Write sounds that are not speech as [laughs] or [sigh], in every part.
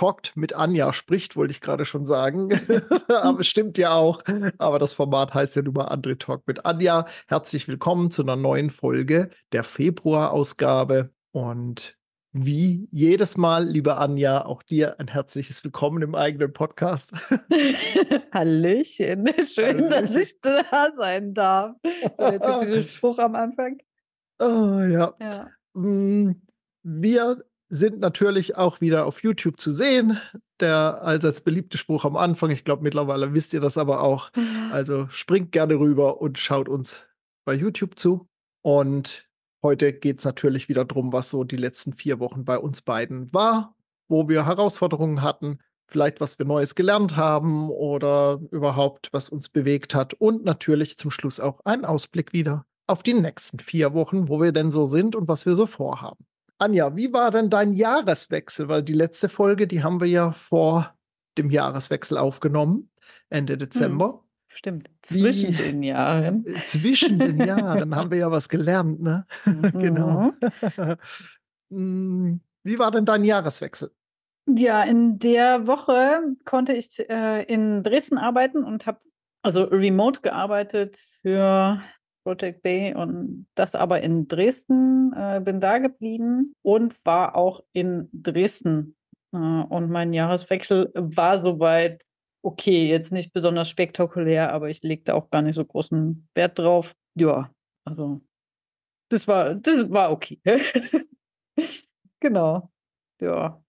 talkt mit Anja, spricht, wollte ich gerade schon sagen. [laughs] [laughs] aber stimmt ja auch. Aber das Format heißt ja nun mal André Talk mit Anja. Herzlich willkommen zu einer neuen Folge der Februar-Ausgabe. Und wie jedes Mal, liebe Anja, auch dir ein herzliches Willkommen im eigenen Podcast. [laughs] Hallöchen, schön, Hallöchen. dass ich da sein darf. So der typische Spruch am Anfang. Oh ja. ja. Mm, wir sind natürlich auch wieder auf YouTube zu sehen. Der allseits beliebte Spruch am Anfang. Ich glaube, mittlerweile wisst ihr das aber auch. Also springt gerne rüber und schaut uns bei YouTube zu. Und heute geht es natürlich wieder darum, was so die letzten vier Wochen bei uns beiden war, wo wir Herausforderungen hatten, vielleicht was wir Neues gelernt haben oder überhaupt was uns bewegt hat. Und natürlich zum Schluss auch ein Ausblick wieder auf die nächsten vier Wochen, wo wir denn so sind und was wir so vorhaben. Anja, wie war denn dein Jahreswechsel? Weil die letzte Folge, die haben wir ja vor dem Jahreswechsel aufgenommen, Ende Dezember. Hm, stimmt, zwischen wie, den Jahren. Äh, zwischen den Jahren haben wir ja was gelernt, ne? [laughs] Mhm. genau. Hm, wie war denn dein Jahreswechsel? Ja, in der Woche konnte ich äh, in Dresden arbeiten und habe also remote gearbeitet für Project Bay und das aber in Dresden, äh, bin da geblieben und war auch in Dresden. Äh, und mein Jahreswechsel war soweit okay, jetzt nicht besonders spektakulär, aber ich legte auch gar nicht so großen Wert drauf. Ja, also das war, das war okay. [laughs] genau. Ja.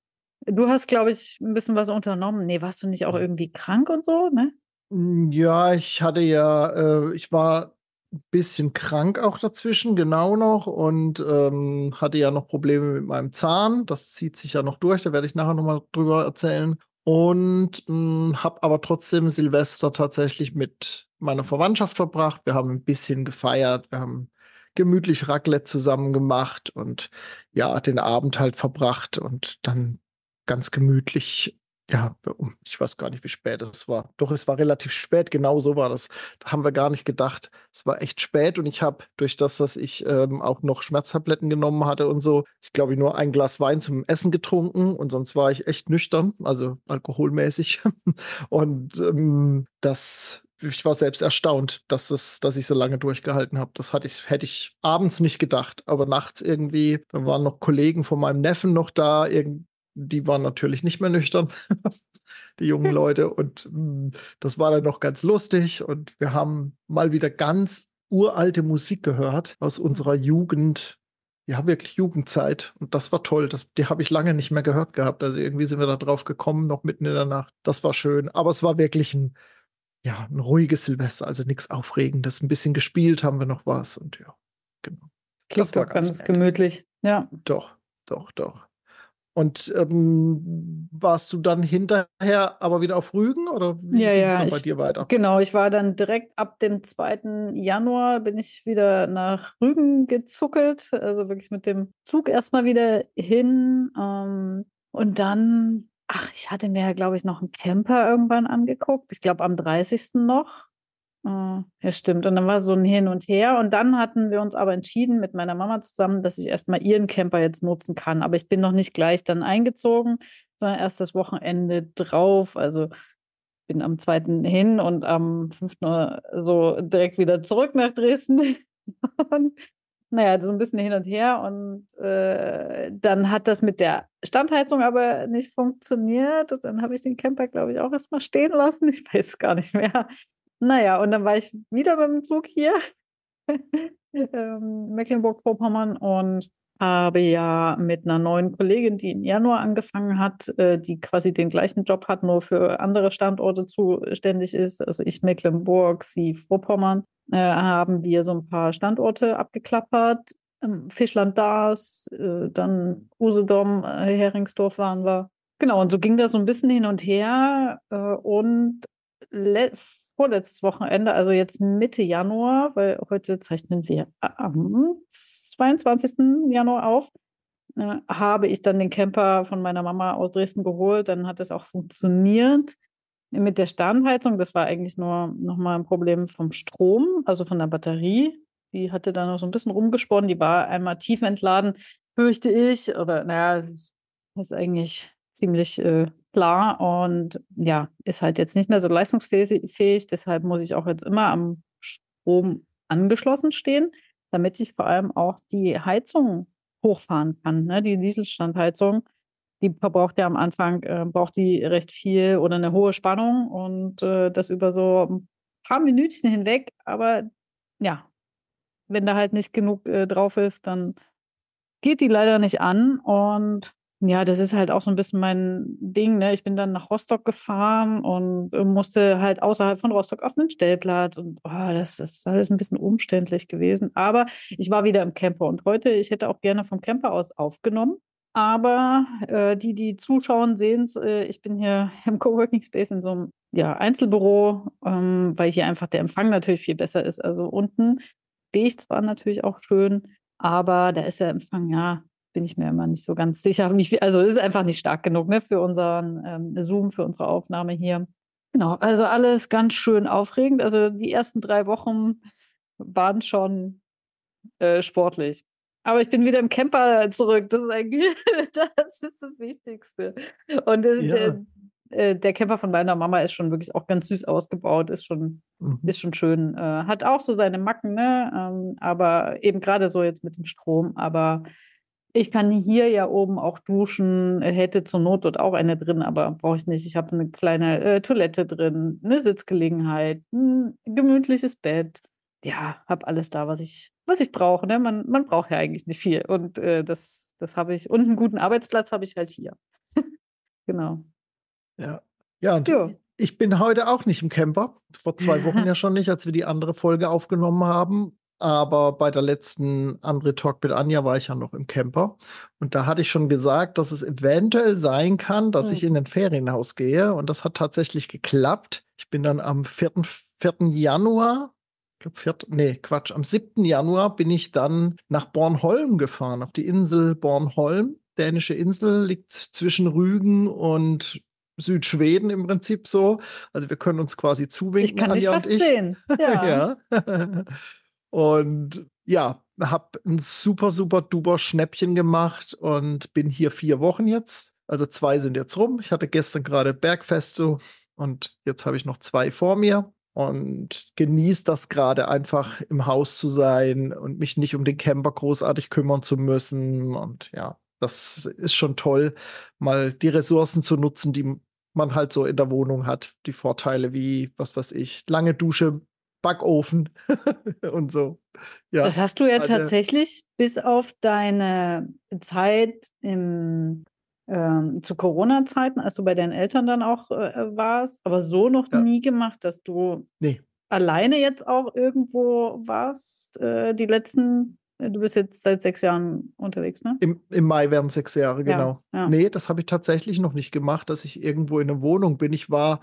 Du hast, glaube ich, ein bisschen was unternommen. Nee, warst du nicht auch irgendwie krank und so, ne? Hm, ja, ich hatte ja, äh, ich war bisschen krank auch dazwischen, genau noch, und ähm, hatte ja noch Probleme mit meinem Zahn. Das zieht sich ja noch durch, da werde ich nachher nochmal drüber erzählen. Und hm, habe aber trotzdem Silvester tatsächlich mit meiner Verwandtschaft verbracht. Wir haben ein bisschen gefeiert, wir haben gemütlich Raclette zusammen gemacht und ja, den Abend halt verbracht und dann ganz gemütlich ja, ich weiß gar nicht, wie spät es war. Doch, es war relativ spät, genau so war das. Da haben wir gar nicht gedacht. Es war echt spät und ich habe durch das, dass ich ähm, auch noch Schmerztabletten genommen hatte und so, ich glaube, nur ein Glas Wein zum Essen getrunken und sonst war ich echt nüchtern, also alkoholmäßig. [laughs] und ähm, das ich war selbst erstaunt, dass, es, dass ich so lange durchgehalten habe. Das hatte ich, hätte ich abends nicht gedacht, aber nachts irgendwie, da waren noch Kollegen von meinem Neffen noch da, irgend, die waren natürlich nicht mehr nüchtern, [laughs] die jungen Leute. Und mh, hm, das war dann noch ganz lustig. Und wir haben mal wieder ganz uralte Musik gehört aus unserer Jugend. Ja, wirklich Jugendzeit. Und das war toll. Das, die habe ich lange nicht mehr gehört gehabt. Also irgendwie sind wir da drauf gekommen, noch mitten in der Nacht. Das war schön. Aber es war wirklich ein, ja, ein ruhiges Silvester, also nichts Aufregendes. Ein bisschen gespielt haben wir noch was. Und ja, genau. Klingt das war ganz, ganz gemütlich. Ja. Doch, doch, doch. Und ähm, warst du dann hinterher aber wieder auf Rügen oder wie ja, ja, bei ich, dir weiter? Genau, ich war dann direkt ab dem 2. Januar bin ich wieder nach Rügen gezuckelt, also wirklich mit dem Zug erstmal wieder hin. Ähm, und dann, ach, ich hatte mir ja, glaube ich, noch einen Camper irgendwann angeguckt. Ich glaube am 30. noch. Oh, ja, stimmt. Und dann war so ein Hin und Her. Und dann hatten wir uns aber entschieden mit meiner Mama zusammen, dass ich erstmal ihren Camper jetzt nutzen kann. Aber ich bin noch nicht gleich dann eingezogen, sondern erst das Wochenende drauf. Also bin am zweiten hin und am fünften so direkt wieder zurück nach Dresden. [laughs] und, naja, so ein bisschen hin und her. Und äh, dann hat das mit der Standheizung aber nicht funktioniert. Und dann habe ich den Camper, glaube ich, auch erstmal stehen lassen. Ich weiß gar nicht mehr. Naja, und dann war ich wieder mit dem Zug hier, [laughs] ähm, Mecklenburg-Vorpommern, und habe ja mit einer neuen Kollegin, die im Januar angefangen hat, äh, die quasi den gleichen Job hat, nur für andere Standorte zuständig ist, also ich Mecklenburg, sie Vorpommern, äh, haben wir so ein paar Standorte abgeklappert. Ähm, Fischland Dars, äh, dann Usedom, äh, Heringsdorf waren wir. Genau, und so ging das so ein bisschen hin und her. Äh, vorletztes Wochenende, also jetzt Mitte Januar, weil heute zeichnen wir am 22. Januar auf, äh, habe ich dann den Camper von meiner Mama aus Dresden geholt. Dann hat es auch funktioniert mit der Standheizung. Das war eigentlich nur nochmal ein Problem vom Strom, also von der Batterie. Die hatte dann noch so ein bisschen rumgesponnen. Die war einmal tief entladen, fürchte ich. Oder naja, das ist eigentlich ziemlich äh, klar und ja, ist halt jetzt nicht mehr so leistungsfähig. Deshalb muss ich auch jetzt immer am Strom angeschlossen stehen, damit ich vor allem auch die Heizung hochfahren kann. Ne? Die Dieselstandheizung, die verbraucht ja am Anfang, äh, braucht die recht viel oder eine hohe Spannung und äh, das über so ein paar Minütchen hinweg. Aber ja, wenn da halt nicht genug äh, drauf ist, dann geht die leider nicht an und ja, das ist halt auch so ein bisschen mein Ding, ne? Ich bin dann nach Rostock gefahren und äh, musste halt außerhalb von Rostock auf einen Stellplatz und oh, das ist alles ein bisschen umständlich gewesen. Aber ich war wieder im Camper und heute, ich hätte auch gerne vom Camper aus aufgenommen. Aber äh, die, die zuschauen, sehen es, äh, ich bin hier [laughs] im Coworking Space in so einem ja, Einzelbüro, ähm, weil hier einfach der Empfang natürlich viel besser ist. Also unten stehe ich zwar natürlich auch schön, aber da ist der Empfang, ja, bin ich mir immer nicht so ganz sicher. Viel, also es ist einfach nicht stark genug ne, für unseren ähm, Zoom, für unsere Aufnahme hier. Genau, also alles ganz schön aufregend. Also die ersten drei Wochen waren schon äh, sportlich. Aber ich bin wieder im Camper zurück. Das ist eigentlich [laughs] das, ist das Wichtigste. Und äh, ja. der, äh, der, Camper von meiner Mama ist schon wirklich auch ganz süß ausgebaut, ist schon, mhm. ist schon schön. Äh, hat auch so seine Macken, ne? Ähm, aber eben gerade so jetzt mit dem Strom. Aber ich kann hier ja oben auch duschen, hätte zur Not dort auch eine drin, aber brauche ich nicht. Ich habe eine kleine äh, Toilette drin, eine Sitzgelegenheit, ein gemütliches Bett. Ja, habe alles da, was ich, was ich brauche. Ne? Man, man braucht ja eigentlich nicht viel. Und äh, das, das habe ich. Und einen guten Arbeitsplatz habe ich halt hier. [laughs] genau. Ja. Ja, und jo. ich bin heute auch nicht im Camper. Vor zwei Wochen [laughs] ja schon nicht, als wir die andere Folge aufgenommen haben. Aber bei der letzten Andre Talk mit Anja war ich ja noch im Camper. Und da hatte ich schon gesagt, dass es eventuell sein kann, dass mhm. ich in ein Ferienhaus gehe. Und das hat tatsächlich geklappt. Ich bin dann am 4. 4. Januar, ich glaube, 4. nee, Quatsch, am 7. Januar bin ich dann nach Bornholm gefahren, auf die Insel Bornholm. Dänische Insel liegt zwischen Rügen und Südschweden im Prinzip so. Also wir können uns quasi zuwinken. Ich kann dich fast sehen. [laughs] Ja. ja. [laughs] Und ja, habe ein super, super duper Schnäppchen gemacht und bin hier vier Wochen jetzt. Also zwei sind jetzt rum. Ich hatte gestern gerade Bergfest so und jetzt habe ich noch zwei vor mir und genieße das gerade einfach im Haus zu sein und mich nicht um den Camper großartig kümmern zu müssen. Und ja, das ist schon toll, mal die Ressourcen zu nutzen, die man halt so in der Wohnung hat. Die Vorteile wie, was weiß ich, lange Dusche, Backofen [laughs] und so. Ja, das hast du ja also, tatsächlich bis auf deine Zeit im, ähm, zu Corona-Zeiten, als du bei deinen Eltern dann auch äh, warst, aber so noch ja. nie gemacht, dass du nee. alleine jetzt auch irgendwo warst, äh, die letzten äh, Du bist jetzt seit sechs Jahren unterwegs, ne? Im, im Mai werden sechs Jahre, genau. Ja, ja. Nee, das habe ich tatsächlich noch nicht gemacht, dass ich irgendwo in einer Wohnung bin. Ich war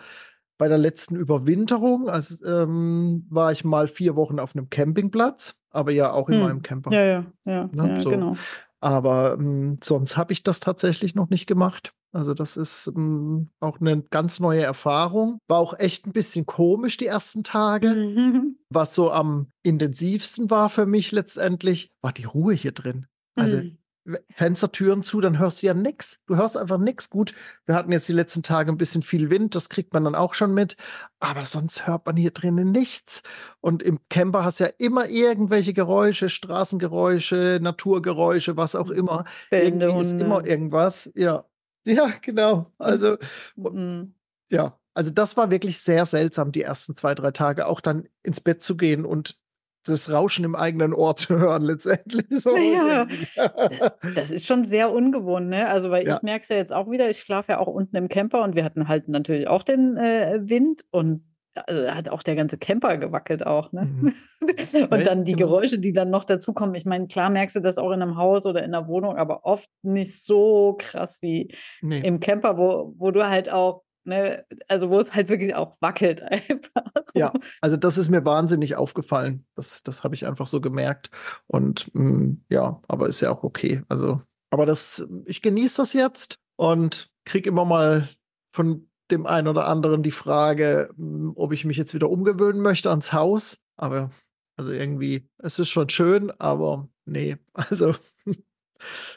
bei der letzten Überwinterung also, ähm, war ich mal vier Wochen auf einem Campingplatz, aber ja auch in hm. meinem Camper. Ja, ja, ja, ne? ja so. genau. Aber ähm, sonst habe ich das tatsächlich noch nicht gemacht. Also das ist ähm, auch eine ganz neue Erfahrung. War auch echt ein bisschen komisch die ersten Tage. Mhm. [laughs] Was so am intensivsten war für mich letztendlich, war die Ruhe hier drin. Also mhm. Fenstertüren zu, dann hörst du ja nichts. Du hörst einfach nichts. Gut, wir hatten jetzt die letzten Tage ein bisschen viel Wind, das kriegt man dann auch schon mit. Aber sonst hört man hier drinnen nichts. Und im Camper hast du ja immer irgendwelche Geräusche, Straßengeräusche, Naturgeräusche, was auch immer. Bände, Irgendwie ist immer irgendwas. Ja, ja, genau. Also, mhm. ja, also das war wirklich sehr seltsam, die ersten zwei, drei Tage, auch dann ins Bett zu gehen und das Rauschen im eigenen Ohr zu hören, letztendlich. So ja, das ist schon sehr ungewohnt, ne? Also, weil ja. ich merke es ja jetzt auch wieder, ich schlafe ja auch unten im Camper und wir hatten halt natürlich auch den äh, Wind und also hat auch der ganze Camper gewackelt auch, ne? Mhm. [laughs] und dann die genau. Geräusche, die dann noch dazukommen. Ich meine, klar merkst du das auch in einem Haus oder in einer Wohnung, aber oft nicht so krass wie nee. im Camper, wo, wo du halt auch ne? Also wo es halt wirklich auch wackelt [laughs] einfach. Ja, also das ist mir wahnsinnig aufgefallen. Das, das habe ich einfach so gemerkt. Und mh, mm, ja, aber ist ja auch okay. Also, aber das, ich genieße das jetzt und kriege immer mal von dem einen oder anderen die Frage, mm, ob ich mich jetzt wieder umgewöhnen möchte ans Haus. Aber also irgendwie, es ist schon schön, aber nee, [laughs] also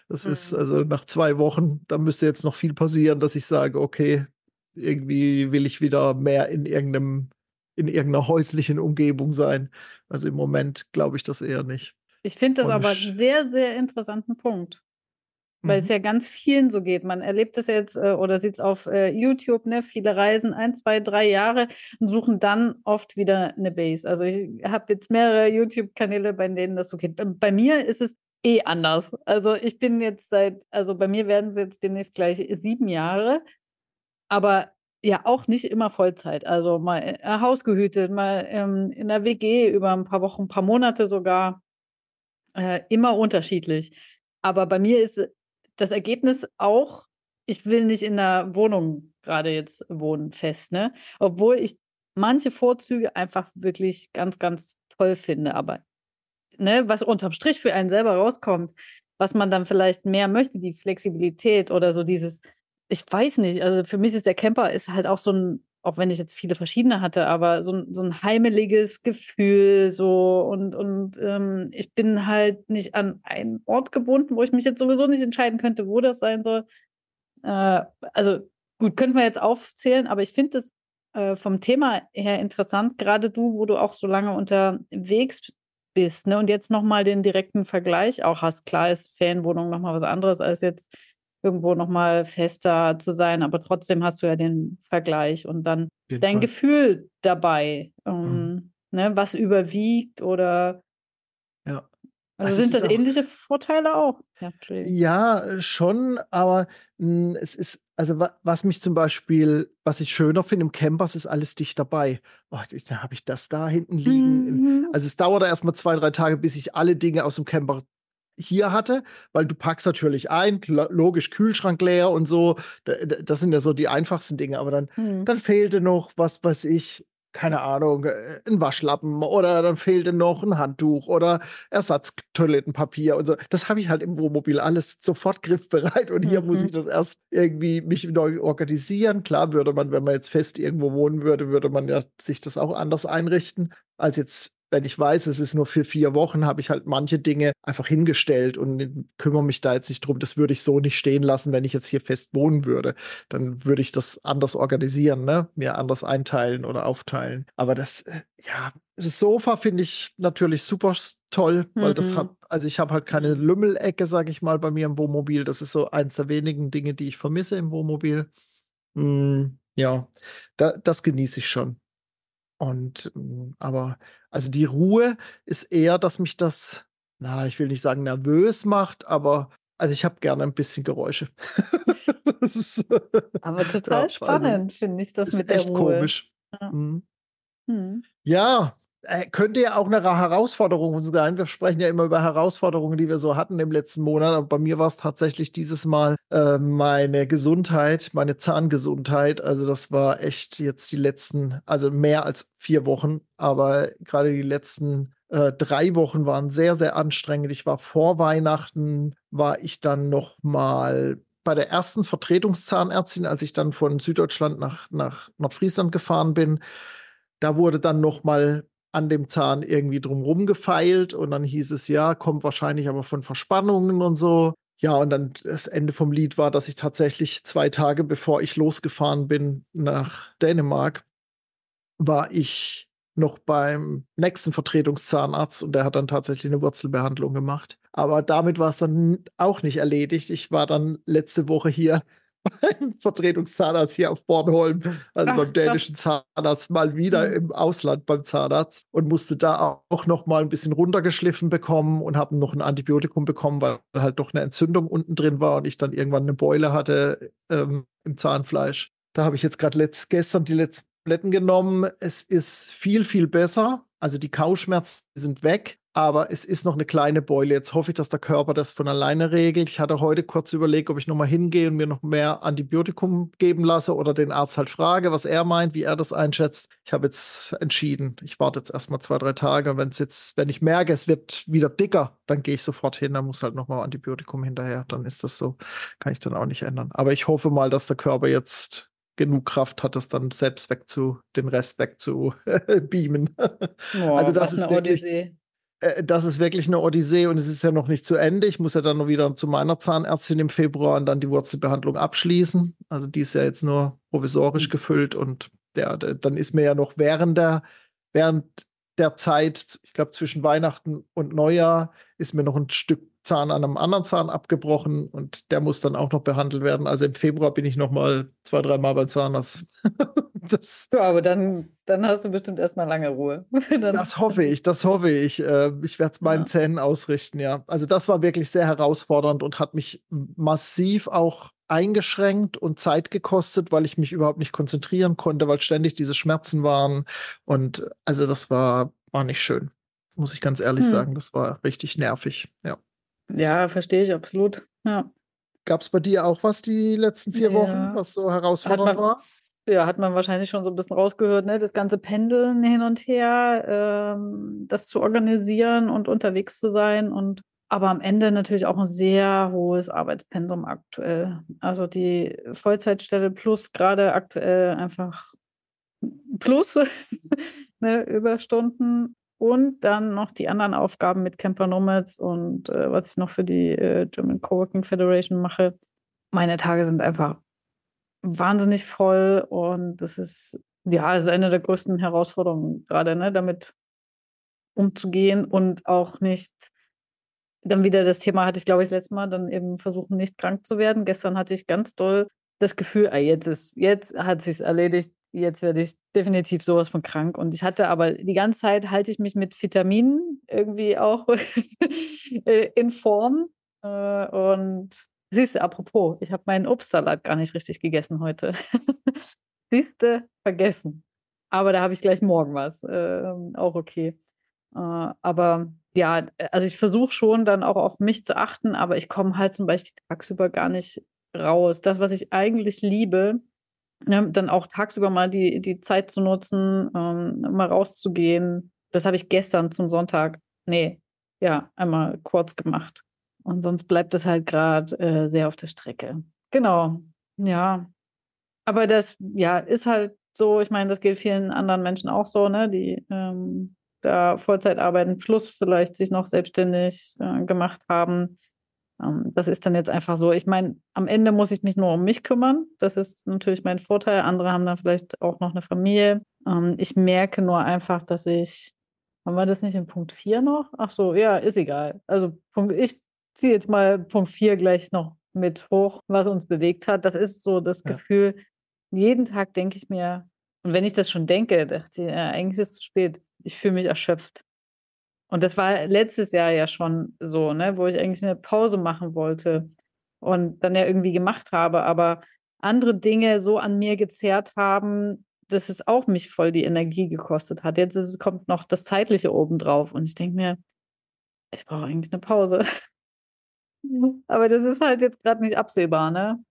das ist also nach zwei Wochen, da müsste jetzt noch viel passieren, dass ich sage, okay, irgendwie will ich wieder mehr in irgendeinem, in irgendeiner häuslichen Umgebung sein. Also im Moment glaube ich das eher nicht. Ich finde das Und aber einen sehr, sehr interessanten Punkt. Weil mhm. es ja ganz vielen so geht. Man erlebt es jetzt äh, oder sieht es auf äh, YouTube, ne? Viele reisen ein, zwei, drei Jahre und suchen dann oft wieder eine Base. Also ich habe jetzt mehrere YouTube-Kanäle, bei denen das so geht. Bei mir ist es eh anders. Also ich bin jetzt seit, also bei mir werden es jetzt demnächst gleich sieben Jahre, aber ja auch nicht immer Vollzeit. Also mal äh, Haus gehütet, mal ähm, in der WG über ein paar Wochen, ein paar Monate sogar. Äh, immer unterschiedlich. Aber bei mir ist das Ergebnis auch, ich will nicht in der Wohnung gerade jetzt wohnen fest, ne? Obwohl ich manche Vorzüge einfach wirklich ganz, ganz toll finde. Aber ne, was unterm Strich für einen selber rauskommt, was man dann vielleicht mehr möchte, die Flexibilität oder so dieses, ich weiß nicht, also für mich ist der Camper ist halt auch so ein, auch wenn ich jetzt viele verschiedene hatte, aber so ein, so ein heimeliges Gefühl, so und, und ähm, ich bin halt nicht an einen Ort gebunden, wo ich mich jetzt sowieso nicht entscheiden könnte, wo das sein soll. Äh, also gut, könnten wir jetzt aufzählen, aber ich finde es äh, vom Thema her interessant, gerade du, wo du auch so lange unterwegs bist. Ne? Und jetzt nochmal den direkten Vergleich auch hast. Klar ist Ferienwohnung nochmal was anderes, als jetzt irgendwo nochmal fester zu sein, aber trotzdem hast du ja den Vergleich und dann dein Fall. Gefühl dabei, um, mhm. ne, was überwiegt oder ja. Also, also sind das ähnliche Vorteile auch? Ja, ja schon, aber mh, hm, es ist, also wa was mich zum Beispiel, was ich schöner finde im Campers, ist alles dicht dabei. Oh, da habe ich das da hinten liegen. Mhm. Also es dauert erstmal zwei, drei Tage, bis ich alle Dinge aus dem Camper hier hatte, weil du packst natürlich ein, logisch Kühlschrank leer und so. Das sind ja so die einfachsten Dinge, aber dann, mhm. dann fehlte noch, was weiß ich, keine Ahnung, äh, ein Waschlappen oder dann fehlte noch ein Handtuch oder Ersatztoilettenpapier und so. Das habe ich halt im Wohnmobil alles sofort [laughs] griffbereit und hier mhm. muss ich das erst irgendwie mich neu organisieren. Klar würde man, wenn man jetzt fest irgendwo wohnen würde, würde man ja sich das auch anders einrichten als jetzt wenn ich weiß, es ist nur für vier Wochen, habe ich halt manche Dinge einfach hingestellt und kümmere mich da jetzt nicht drum. Das würde ich so nicht stehen lassen, wenn ich jetzt hier fest wohnen würde. Dann würde ich das anders organisieren, ne? mir anders einteilen oder aufteilen. Aber das, äh, ja, das Sofa finde ich natürlich super toll, weil mhm. das hat, also ich habe halt keine Lümmelecke, sage ich mal, bei mir im Wohnmobil. Das ist so eins der wenigen Dinge, die ich vermisse im Wohnmobil. Mm, ja, da, das genieße ich schon. Und mm, aber also die Ruhe ist eher, dass mich das, na, ich will nicht sagen nervös macht, aber also ich habe gerne ein bisschen Geräusche. [laughs] ist, aber total ja, also spannend, finde ich, das mit der echt Ruhe. komisch. Ja. Mhm. Mhm. ja, könnte ja auch eine Herausforderung sein. Wir sprechen ja immer über Herausforderungen, die wir so hatten im letzten Monat. Aber bei mir war es tatsächlich dieses Mal äh, meine Gesundheit, meine Zahngesundheit. Also das war echt jetzt die letzten, also mehr als vier Wochen. Aber gerade die letzten äh, drei Wochen waren sehr, sehr anstrengend. Ich war vor Weihnachten, war ich dann noch mal bei der ersten Vertretungszahnärztin, als ich dann von Süddeutschland nach, nach Nordfriesland gefahren bin. Da wurde dann noch mal an dem Zahn irgendwie drumrum gefeilt und dann hieß es, ja, kommt wahrscheinlich aber von Verspannungen und so. Ja, und dann das Ende vom Lied war, dass ich tatsächlich zwei Tage bevor ich losgefahren bin nach Dänemark, war ich noch beim nächsten Vertretungszahnarzt und der hat dann tatsächlich eine Wurzelbehandlung gemacht. Aber damit war es dann auch nicht erledigt. Ich war dann letzte Woche hier beim [laughs] Vertretungszahnarzt hier auf Bornholm, also Ach, beim dänischen. Zahnarzt, mal wieder mhm. im Ausland beim Zahnarzt und musste da auch noch mal ein bisschen runtergeschliffen bekommen und habe noch ein Antibiotikum bekommen, weil halt doch eine Entzündung unten drin war und ich dann irgendwann eine Beule hatte ähm, im Zahnfleisch. Da habe ich jetzt gerade gestern die letzten Tabletten genommen. Es ist viel, viel besser. Also die Kauschmerzen sind weg. Aber es ist noch eine kleine Beule. Jetzt hoffe ich, dass der Körper das von alleine regelt. Ich hatte heute kurz überlegt, ob ich nochmal hingehe und mir noch mehr Antibiotikum geben lasse oder den Arzt halt frage, was er meint, wie er das einschätzt. Ich habe jetzt entschieden, ich warte jetzt erstmal zwei, drei Tage. Und wenn es jetzt, wenn ich merke, es wird wieder dicker, dann gehe ich sofort hin. Dann muss halt nochmal Antibiotikum hinterher. Dann ist das so. Kann ich dann auch nicht ändern. Aber ich hoffe mal, dass der Körper jetzt genug Kraft hat, es dann selbst weg zu, den Rest wegzubeamen. [laughs] Oh, also das ist wirklich, Odyssee. Äh, das ist wirklich eine Odyssee und es ist ja noch nicht zu Ende. Ich muss ja dann noch wieder zu meiner Zahnärztin im Februar und dann die Wurzelbehandlung abschließen. Also die ist ja jetzt nur provisorisch mhm. gefüllt und der, der, dann ist mir ja noch während der, während der Zeit, ich glaube zwischen Weihnachten und Neujahr, ist mir noch ein Stück Zahn an einem anderen Zahn abgebrochen und der muss dann auch noch behandelt werden. Also im Februar bin ich noch mal zwei, dreimal beim Zahnarzt. [laughs] das, ja, aber dann, dann hast du bestimmt erstmal lange Ruhe. [laughs] das hoffe ich, das hoffe ich. Äh, ich werde es meinen ja. Zähnen ausrichten, ja. Also das war wirklich sehr herausfordernd und hat mich massiv auch eingeschränkt und Zeit gekostet, weil ich mich überhaupt nicht konzentrieren konnte, weil ständig diese Schmerzen waren. Und also das war, war nicht schön. Muss ich ganz ehrlich hm. sagen. Das war richtig nervig, ja. Ja, verstehe ich absolut. Ja. Gab es bei dir auch was die letzten vier ja. Wochen, was so herausfordernd man, war? Ja, hat man wahrscheinlich schon so ein bisschen rausgehört, ne? Das ganze Pendeln hin und her, ähm, das zu organisieren und unterwegs zu sein und aber am Ende natürlich auch ein sehr hohes Arbeitspensum aktuell. Also die Vollzeitstelle plus gerade aktuell einfach plus [laughs] ne, Überstunden und dann noch die anderen Aufgaben mit Camper Nomads und äh, was ich noch für die äh, German Coworking Federation mache. Meine Tage sind einfach wahnsinnig voll und das ist ja also eine der größten Herausforderungen gerade, ne, damit umzugehen und auch nicht dann wieder das Thema hatte ich, glaube ich, das letzte Mal, dann eben versuchen, nicht krank zu werden. Gestern hatte ich ganz doll das Gefühl, ah, jetzt ist, jetzt hat sich's erledigt, jetzt werde ich definitiv sowas von krank. Und ich hatte aber die ganze Zeit halte ich mich mit Vitaminen irgendwie auch [laughs] äh, in Form. Äh, und siehst du, apropos, ich habe meinen Obstsalat gar nicht richtig gegessen heute. [laughs] siehst du, vergessen. Aber da habe ich gleich morgen was. Äh, auch okay. Äh, aber ja, also ich versuche schon dann auch auf mich zu achten, aber ich komme halt zum Beispiel tagsüber gar nicht raus. Das, was ich eigentlich liebe, ja, dann auch tagsüber mal die, die Zeit zu nutzen, ähm, mal rauszugehen. Das habe ich gestern zum Sonntag, nee, ja, einmal kurz gemacht. Und sonst bleibt es halt gerade äh, sehr auf der Strecke. Genau, ja. Aber das, ja, ist halt so, ich meine, das gilt vielen anderen Menschen auch so, ne, die ähm, da Vollzeit arbeiten, plus vielleicht sich noch selbstständig äh, gemacht haben. Ähm, das ist dann jetzt einfach so. Ich meine, am Ende muss ich mich nur um mich kümmern. Das ist natürlich mein Vorteil. Andere haben dann vielleicht auch noch eine Familie. Ähm, ich merke nur einfach, dass ich, haben wir das nicht in Punkt 4 noch? Ach so, ja, ist egal. Also Punkt, ich ziehe jetzt mal Punkt 4 gleich noch mit hoch, was uns bewegt hat. Das ist so das ja. Gefühl, jeden Tag denke ich mir, und wenn ich das schon denke, dachte ich, ja, eigentlich ist es zu spät. Ich fühle mich erschöpft. Und das war letztes Jahr ja schon so, ne, wo ich eigentlich eine Pause machen wollte und dann ja irgendwie gemacht habe, aber andere Dinge so an mir gezerrt haben, dass es auch mich voll die Energie gekostet hat. Jetzt ist, kommt noch das Zeitliche obendrauf und ich denke mir, ich brauche eigentlich eine Pause. aber das ist halt jetzt gerade nicht absehbar, ne?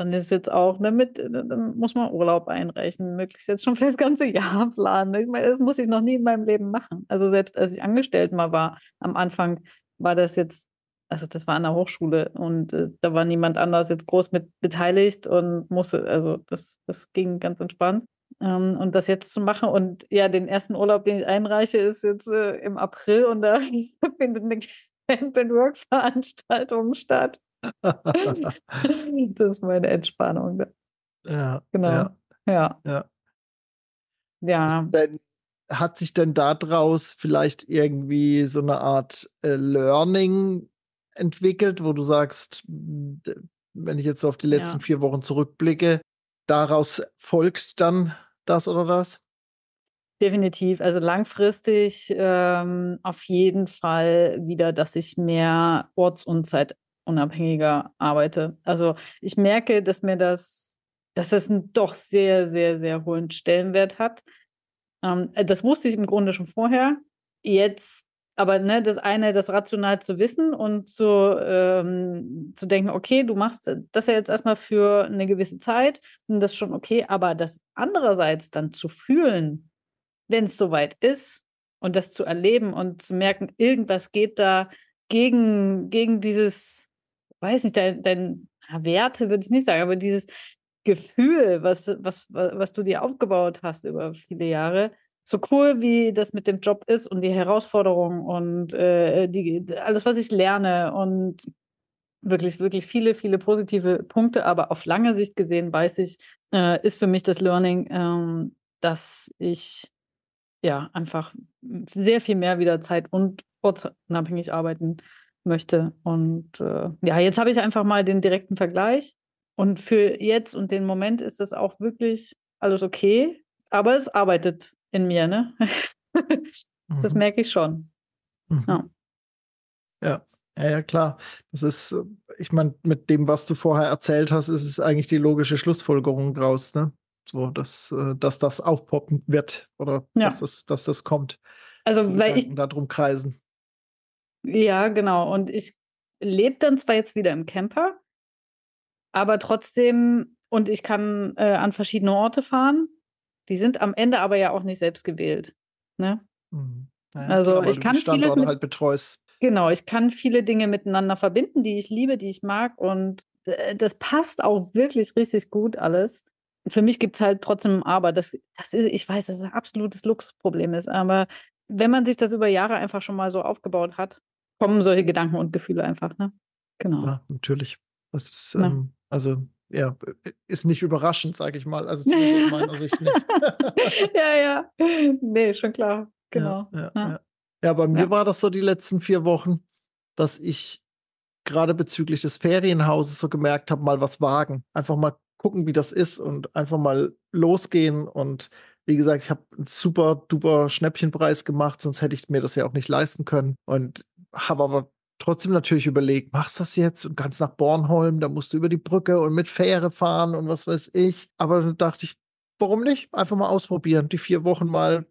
Dann ist jetzt auch, damit, ne, dann muss man Urlaub einreichen, möglichst jetzt schon für das ganze [laughs] Jahr planen. Ich meine, das muss ich noch nie in meinem Leben machen. Also selbst als ich angestellt mal war, am Anfang war das jetzt, also das war an der Hochschule und äh, da war niemand anders jetzt groß mit beteiligt und musste, also das, das ging ganz entspannt. Ähm, und das jetzt zu machen und ja, den ersten Urlaub, den ich einreiche, ist jetzt äh, im April und da [laughs] findet eine Camp and Work Veranstaltung statt. [laughs] [laughs] das ist meine Entspannung. Ja. Genau. Ja. Ja. ja. ja. Denn, hat sich denn daraus vielleicht irgendwie so eine Art äh, Learning entwickelt, wo du sagst, wenn ich jetzt auf die letzten ja. vier Wochen zurückblicke, daraus folgt dann das oder das? Definitiv. Also langfristig ähm, auf jeden Fall wieder, dass ich mehr orts- und Zeit unabhängiger arbeite. Also ich merke, dass mir das, dass das einen doch sehr, sehr, sehr hohen Stellenwert hat. Ähm, äh, das wusste ich im Grunde schon vorher. Jetzt aber ne, das eine, das rational zu wissen und zu, ähm, zu denken, okay, du machst das ja jetzt erstmal für eine gewisse Zeit und das ist schon okay, aber das andererseits dann zu fühlen, wenn es soweit ist und das zu erleben und zu merken, irgendwas geht da gegen, gegen dieses, weiß nicht, dein, dein Werte würde ich nicht sagen, aber dieses Gefühl, was, was, was du dir aufgebaut hast über viele Jahre, so cool wie das mit dem Job ist und die Herausforderung und äh, die, alles, was ich lerne und wirklich, wirklich viele, viele positive Punkte, aber auf lange Sicht gesehen weiß ich, äh, ist für mich das Learning, ähm, dass ich ja einfach sehr viel mehr wieder Zeit und ortsunabhängig arbeiten möchte. Und äh, ja, jetzt habe ich einfach mal den direkten Vergleich. Und für jetzt und den Moment ist das auch wirklich alles okay. Aber es arbeitet in mir, ne? [laughs] das mhm. merke ich schon. Mhm. Ja. ja. Ja, ja, klar. Das ist, äh, ich meine, mit dem, was du vorher erzählt hast, ist es eigentlich die logische Schlussfolgerung draus, ne? So, dass, äh, dass das aufpoppen wird oder ja. dass, das, dass das kommt. Also, weil ich. Darum kreisen. Ja, genau. Und ich lebe dann zwar jetzt wieder im Camper, aber trotzdem, und ich kann äh, an verschiedene Orte fahren. Die sind am Ende aber ja auch nicht selbst gewählt. Ne? Mhm. Naja, also klar, ich kann vieles mit, halt betreust. Genau, ich kann viele Dinge miteinander verbinden, die ich liebe, die ich mag und äh, das passt auch wirklich richtig gut alles. Für mich gibt es halt trotzdem aber, das, das ist, ich weiß, dass das ein absolutes Luxusproblem ist, aber wenn man sich das über Jahre einfach schon mal so aufgebaut hat, kommen solche Gedanken und Gefühle einfach, ne? Genau. Ja, natürlich. Das ist, ja. ähm, also ja, ist nicht überraschend, sage ich mal. Also [laughs] zumindest aus meiner Sicht nicht. [laughs] ja, ja. Nee, schon klar. Genau. Ja, ja, ja. ja bei mir war das so die letzten vier Wochen, dass ich gerade bezüglich des Ferienhauses so gemerkt habe, mal was wagen. Einfach mal gucken, wie das ist und einfach mal losgehen. Und wie gesagt, ich habe einen super duper Schnäppchenpreis gemacht, sonst hätte ich mir das ja auch nicht leisten können. Und habe aber trotzdem natürlich überlegt, machst du das jetzt und ganz nach Bornholm, da musst du über die Brücke und mit Fähre fahren und was weiß ich. Aber dann dachte ich, warum nicht? Einfach mal ausprobieren, die vier Wochen mal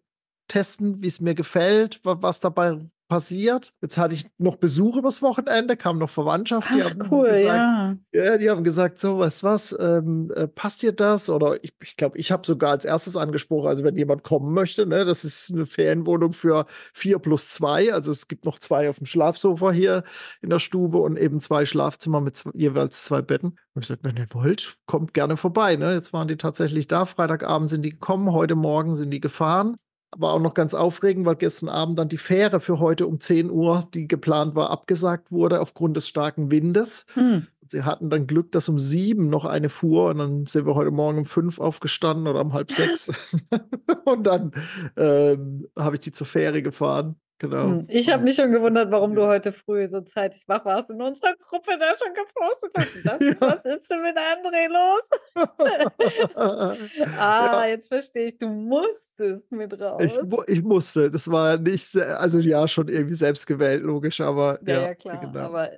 testen, wie es mir gefällt, was dabei passiert. Jetzt hatte ich noch Besuch übers Wochenende, kam noch Verwandtschaft, die Ach, haben cool, gesagt, ja. ja. die haben gesagt, so, was, was, ähm, äh, passt dir das? Oder ich glaube, ich, glaub, ich habe sogar als erstes angesprochen, also wenn jemand kommen möchte, ne, das ist eine Ferienwohnung für vier plus zwei, also es gibt noch zwei auf dem Schlafsofa hier in der Stube und eben zwei Schlafzimmer mit zwei, jeweils zwei Betten. Und ich gesagt, wenn ihr wollt, kommt gerne vorbei. Ne? Jetzt waren die tatsächlich da, Freitagabend sind die gekommen, heute Morgen sind die gefahren war auch noch ganz aufregend, weil gestern Abend dann die Fähre für heute um 10 Uhr, die geplant war, abgesagt wurde aufgrund des starken Windes. Hm. Sie hatten dann Glück, dass um sieben noch eine fuhr und dann sind wir heute Morgen um fünf aufgestanden oder um halb sechs. [laughs] [laughs] und dann ähm, habe ich die zur Fähre gefahren. Genau. Hm, ich habe mich schon gewundert, warum du heute früh so zeitig wach warst in unserer Gruppe da schon gepostet hast. [laughs] ja. Was ist denn mit André los? [laughs] ah, ja. jetzt verstehe ich, du musstest mit raus. Ich, ich, musste. Das war nicht, also ja, schon irgendwie selbst gewählt, logisch, aber. Ja, ja, ja klar. Genau. Aber,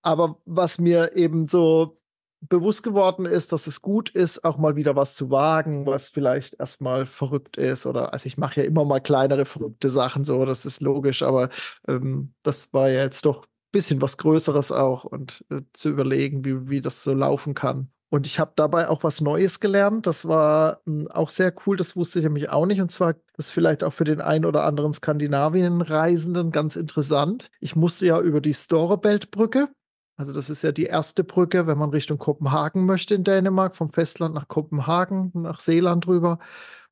aber was mir eben so bewusst geworden ist, dass es gut ist, auch mal wieder was zu wagen, was vielleicht erstmal verrückt ist. Oder also ich mache ja immer mal kleinere verrückte Sachen, so, das ist logisch, aber ähm, das war ja jetzt doch ein bisschen was Größeres auch und äh, zu überlegen, wie, wie das so laufen kann. Und ich habe dabei auch was Neues gelernt. Das war äh, auch sehr cool. Das wusste ich nämlich auch nicht. Und zwar, ist vielleicht auch für den einen oder anderen Skandinavien-Reisenden ganz interessant. Ich musste ja über die Storebelt-Brücke. Also das ist ja die erste Brücke, wenn man Richtung Kopenhagen möchte in Dänemark, vom Festland nach Kopenhagen, nach Seeland rüber.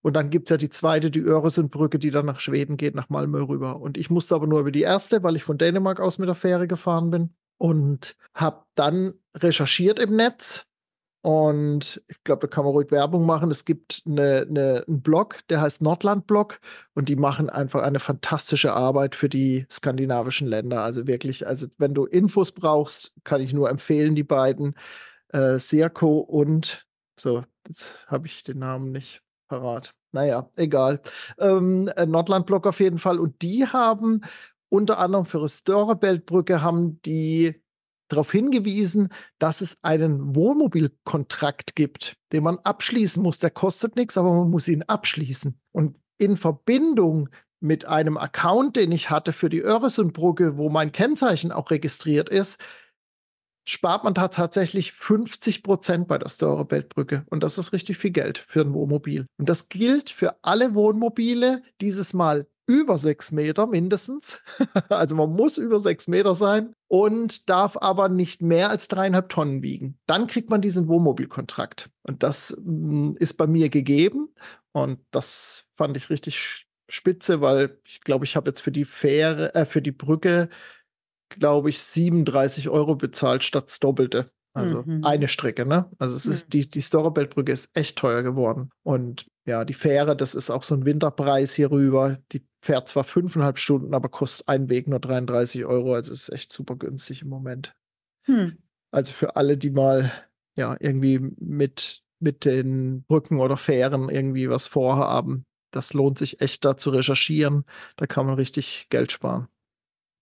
Und dann gibt es ja die zweite, die Öresundbrücke, die dann nach Schweden geht, nach Malmö rüber. Und ich musste aber nur über die erste, weil ich von Dänemark aus mit der Fähre gefahren bin. Und habe dann recherchiert im Netz und ich glaube, da kann man ruhig Werbung machen. Es gibt eine, eine, einen Blog, der heißt Nordland-Blog. Und die machen einfach eine fantastische Arbeit für die skandinavischen Länder. Also wirklich, also wenn du Infos brauchst, kann ich nur empfehlen, die beiden. Äh, Serko und, so, jetzt habe ich den Namen nicht parat. Naja, egal. Ähm, äh, Nordland-Blog auf jeden Fall. Und die haben unter anderem für Röstörebeltbrücke haben die darauf hingewiesen, dass es einen Wohnmobilkontrakt gibt, den man abschließen muss. Der kostet nichts, aber man muss ihn abschließen. Und in Verbindung mit einem Account, den ich hatte für die Öresundbrücke, wo mein Kennzeichen auch registriert ist, spart man da tatsächlich 50 Prozent bei der Storebeltbrücke. Und das ist richtig viel Geld für ein Wohnmobil. Und das gilt für alle Wohnmobile, dieses Mal über sechs Meter mindestens. [laughs] also man muss über sechs Meter sein und darf aber nicht mehr als dreieinhalb Tonnen wiegen. Dann kriegt man diesen Wohnmobilkontrakt. Und das mh, mm, ist bei mir gegeben. Und das fand ich richtig spitze, weil ich glaube, ich habe jetzt für die Fähre, äh, für die Brücke, glaube ich, 37 Euro bezahlt statt das Doppelte. Also mhm. eine Strecke, ne? Also es ist, die, die Storebeltbrücke ist echt teuer geworden. Und ja, die Fähre, das ist auch so ein Winterpreis hier rüber. Die fährt zwar fünfeinhalb Stunden, aber kostet ein Weg nur 33 Euro. Also ist echt super günstig im Moment. Hm. Also für alle, die mal ja irgendwie mit, mit den Brücken oder Fähren irgendwie was vorhaben, das lohnt sich echt da zu recherchieren. Da kann man richtig Geld sparen.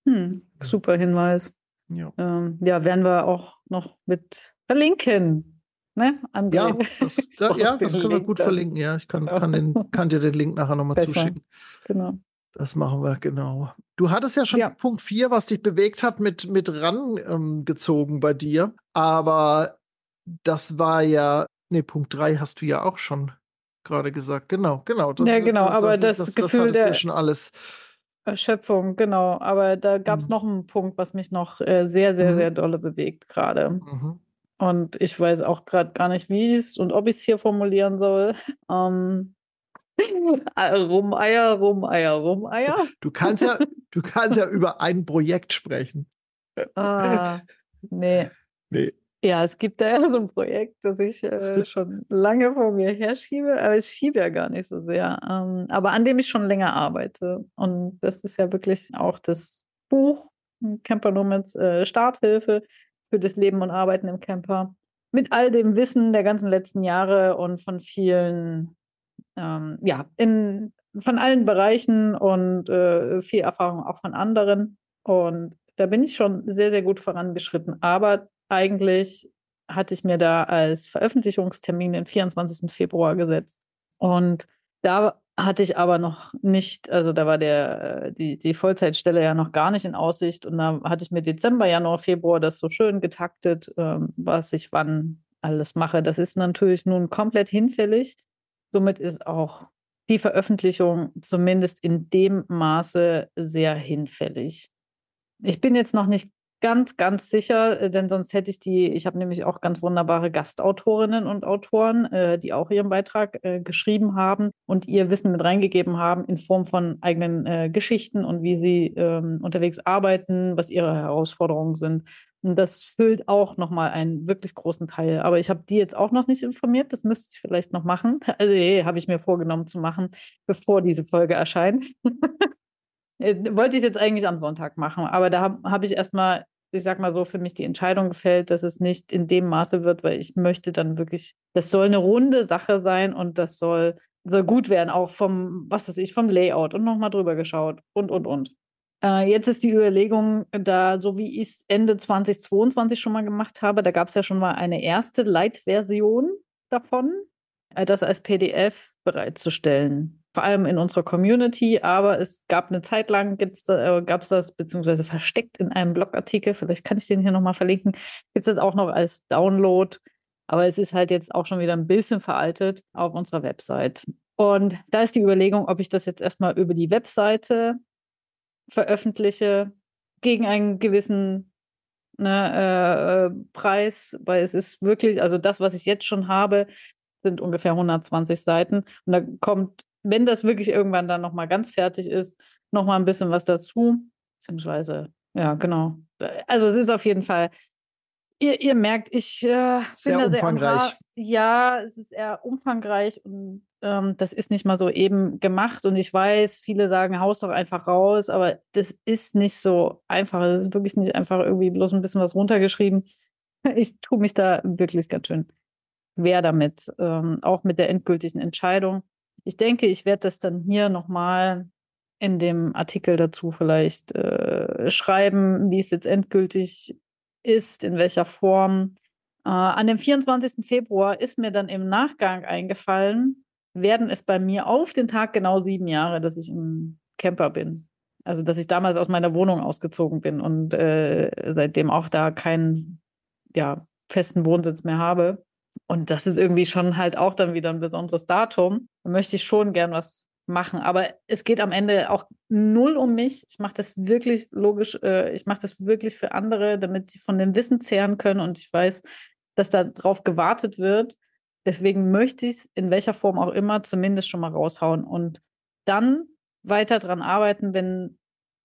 Hm, super Hinweis. Ja. Ähm, ja, werden wir auch noch mit verlinken. Ne, André? Ja, das, [laughs] da, ja, das können wir gut dann. verlinken. Ja, ich kann, kann, den, kann dir den Link nachher nochmal zuschicken. Genau. Das machen wir, genau. Du hattest ja schon ja. Punkt 4, was dich bewegt hat, mit, mit rangezogen ähm, bei dir. Aber das war ja, nee, Punkt 3 hast du ja auch schon gerade gesagt. Genau, genau. Das, ja, genau, das, aber das, das Gefühl das der ja schon alles. Erschöpfung, genau. Aber da gab es mhm. noch einen Punkt, was mich noch äh, sehr, sehr, mhm. sehr dolle bewegt gerade. Mhm. Und ich weiß auch gerade gar nicht, wie es und ob ich es hier formulieren soll. Ähm, Rumeier, Rumeier, Rumeier. [laughs] Du kannst ja, du kannst ja über ein Projekt sprechen. Ah, nee. Nee. Ja, es gibt da ja so ein Projekt, das ich äh, [laughs] schon lange vor mir herschiebe, aber ich schiebe ja gar nicht so sehr. Ähm, aber an dem ich schon länger arbeite. Und das ist ja wirklich auch das Buch Camper Nomads äh, Starthilfe für das Leben und Arbeiten im Camper. Mit all dem Wissen der ganzen letzten Jahre und von vielen ähm, ja, in, von allen Bereichen und äh, viel Erfahrung auch von anderen. Und da bin ich schon sehr, sehr gut vorangeschritten. Aber eigentlich hatte ich mir da als Veröffentlichungstermin den 24. Februar gesetzt. Und da hatte ich aber noch nicht, also da war der, äh, die, die Vollzeitstelle ja noch gar nicht in Aussicht. Und da hatte ich mir Dezember, Januar, Februar das so schön getaktet, ähm, was ich wann alles mache. Das ist natürlich nun komplett hinfällig. Somit ist auch die Veröffentlichung zumindest in dem Maße sehr hinfällig. Ich bin jetzt noch nicht ganz, ganz sicher, äh, denn sonst hätte ich die, ich habe nämlich auch ganz wunderbare Gastautorinnen und Autoren, äh, die auch ihren Beitrag äh, geschrieben haben und ihr Wissen mit reingegeben haben in Form von eigenen äh, Geschichten und wie sie ähm, unterwegs arbeiten, was ihre Herausforderungen sind. Und das füllt auch nochmal einen wirklich großen Teil. Aber ich habe die jetzt auch noch nicht informiert. Das müsste ich vielleicht noch machen. [laughs] Also, hey, habe ich mir vorgenommen zu machen, bevor diese Folge erscheint. [laughs] Äh, wollte ich jetzt eigentlich am Sonntag machen. Aber da habe hab ich erstmal, ich sag mal so, für mich die Entscheidung gefällt, dass es nicht in dem Maße wird, weil ich möchte dann wirklich, das soll eine runde Sache sein und das soll, soll gut werden, auch vom, was weiß ich, vom Layout und nochmal drüber geschaut und, und, und. Äh, jetzt ist die Überlegung, da, so wie ich es Ende 2022 schon mal gemacht habe, da gab es ja schon mal eine erste Light-Version davon, äh, das als PDF bereitzustellen. Vor allem in unserer Community, aber es gab eine Zeit lang, äh, gab es das, beziehungsweise versteckt in einem Blogartikel, vielleicht kann ich den hier nochmal verlinken, gibt es das auch noch als Download, aber es ist halt jetzt auch schon wieder ein bisschen veraltet auf unserer Website. Und da ist die Überlegung, ob ich das jetzt erstmal über die Webseite veröffentliche gegen einen gewissen ne, äh, äh, Preis, weil es ist wirklich, also das, was ich jetzt schon habe, sind ungefähr 120 Seiten. Und da kommt, wenn das wirklich irgendwann dann nochmal ganz fertig ist, nochmal ein bisschen was dazu. Beziehungsweise, ja, genau. Also es ist auf jeden Fall, ihr, ihr merkt, ich äh, bin sehr da sehr umfangreich. Ja, es ist eher umfangreich und ähm, das ist nicht mal so eben gemacht. Und ich weiß, viele sagen, haus doch einfach raus, aber das ist nicht so einfach. Es ist wirklich nicht einfach irgendwie bloß ein bisschen was runtergeschrieben. [laughs] Ich tue mich da wirklich ganz schön schwer damit, ähm, auch mit der endgültigen Entscheidung. Ich denke, ich werde das dann hier nochmal in dem Artikel dazu vielleicht äh, schreiben, wie es jetzt endgültig ist, in welcher Form. Äh, an dem 24. Februar ist mir dann im Nachgang eingefallen, werden es bei mir auf den Tag genau sieben Jahre, dass ich im Camper bin. Also, dass ich damals aus meiner Wohnung ausgezogen bin und äh, seitdem auch da keinen ja, festen Wohnsitz mehr habe. Und das ist irgendwie schon halt auch dann wieder ein besonderes Datum. Da möchte ich schon gern was machen. Aber es geht am Ende auch null um mich. Ich mache das wirklich logisch, äh, ich mache das wirklich für andere, damit sie von dem Wissen zehren können. Und ich weiß, dass darauf gewartet wird. Deswegen möchte ich es in welcher Form auch immer zumindest schon mal raushauen und dann weiter dran arbeiten, wenn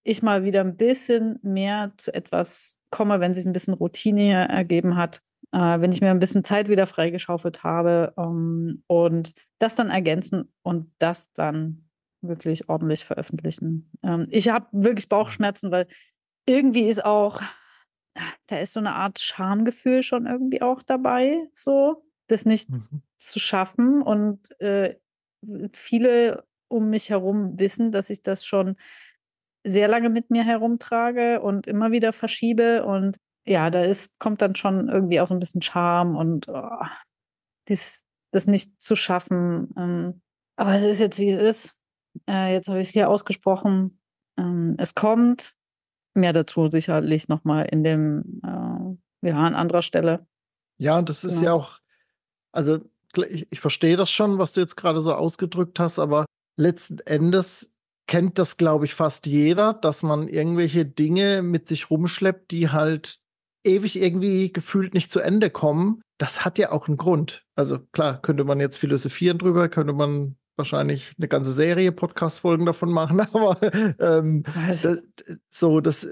ich mal wieder ein bisschen mehr zu etwas komme, wenn sich ein bisschen Routine ergeben hat, äh, wenn ich mir ein bisschen Zeit wieder freigeschaufelt habe ähm, und das dann ergänzen und das dann wirklich ordentlich veröffentlichen. Ähm, ich habe wirklich Bauchschmerzen, weil irgendwie ist auch, da ist so eine Art Schamgefühl schon irgendwie auch dabei, so das nicht mhm. zu schaffen und äh, viele um mich herum wissen, dass ich das schon sehr lange mit mir herumtrage und immer wieder verschiebe. Und ja, da ist, kommt dann schon irgendwie auch so ein bisschen Charme und oh, dies, das nicht zu schaffen. Ähm, aber es ist jetzt, wie es ist. Äh, jetzt habe ich es hier ausgesprochen. Ähm, es kommt. Mehr dazu sicherlich nochmal in dem, äh, ja, an anderer Stelle. Ja, und das ist ja, ja auch, also ich, ich verstehe das schon, was du jetzt gerade so ausgedrückt hast, aber letzten Endes kennt das, glaube ich, fast jeder, dass man irgendwelche Dinge mit sich rumschleppt, die halt ewig irgendwie gefühlt nicht zu Ende kommen. Das hat ja auch einen Grund. Also klar, könnte man jetzt philosophieren drüber, könnte man wahrscheinlich eine ganze Serie Podcast-Folgen davon machen, [laughs] aber ähm, das, so, das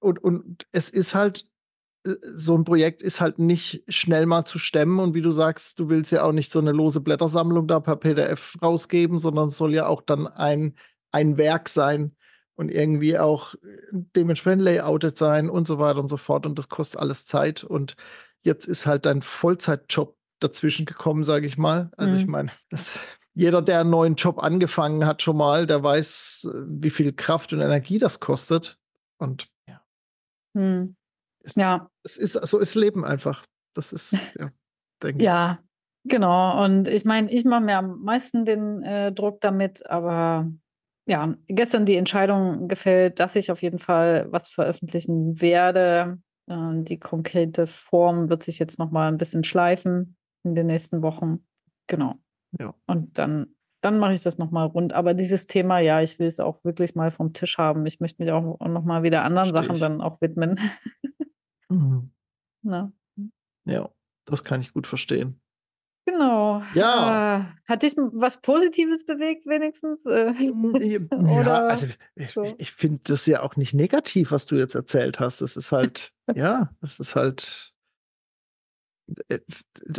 und, und es ist halt äh, so ein Projekt ist halt nicht schnell mal zu stemmen und wie du sagst, du willst ja auch nicht so eine lose Blättersammlung da per PDF rausgeben, sondern es soll ja auch dann ein ein Werk sein und irgendwie auch dementsprechend layoutet sein und so weiter und so fort. Und das kostet alles Zeit. Und jetzt ist halt dein Vollzeitjob dazwischen gekommen, sage ich mal. Also mhm. ich meine, jeder, der einen neuen Job angefangen hat schon mal, der weiß, wie viel Kraft und Energie das kostet. Und ja. Mhm. Es, ja. Es ist, so ist Leben einfach. Das ist, [laughs] ja, denke ich. Ja, genau. Und ich meine, ich mache mir am meisten den äh, Druck damit, aber ja, gestern die Entscheidung gefällt, dass ich auf jeden Fall was veröffentlichen werde. Ähm, die konkrete Form wird sich jetzt noch mal ein bisschen schleifen in den nächsten Wochen. Genau. Ja. Und dann, dann mache ich das noch mal rund. Aber dieses Thema, ja, ich will es auch wirklich mal vom Tisch haben. Ich möchte mich auch noch mal wieder anderen Verstehe Sachen ich. dann auch widmen. [laughs] mhm. Ja, das kann ich gut verstehen. Genau. Ja. Äh, hat dich was Positives bewegt, wenigstens? Äh, [laughs] ja, also ich, so. ich finde das ja auch nicht negativ, was du jetzt erzählt hast. Das ist halt, [laughs] ja, das ist halt äh,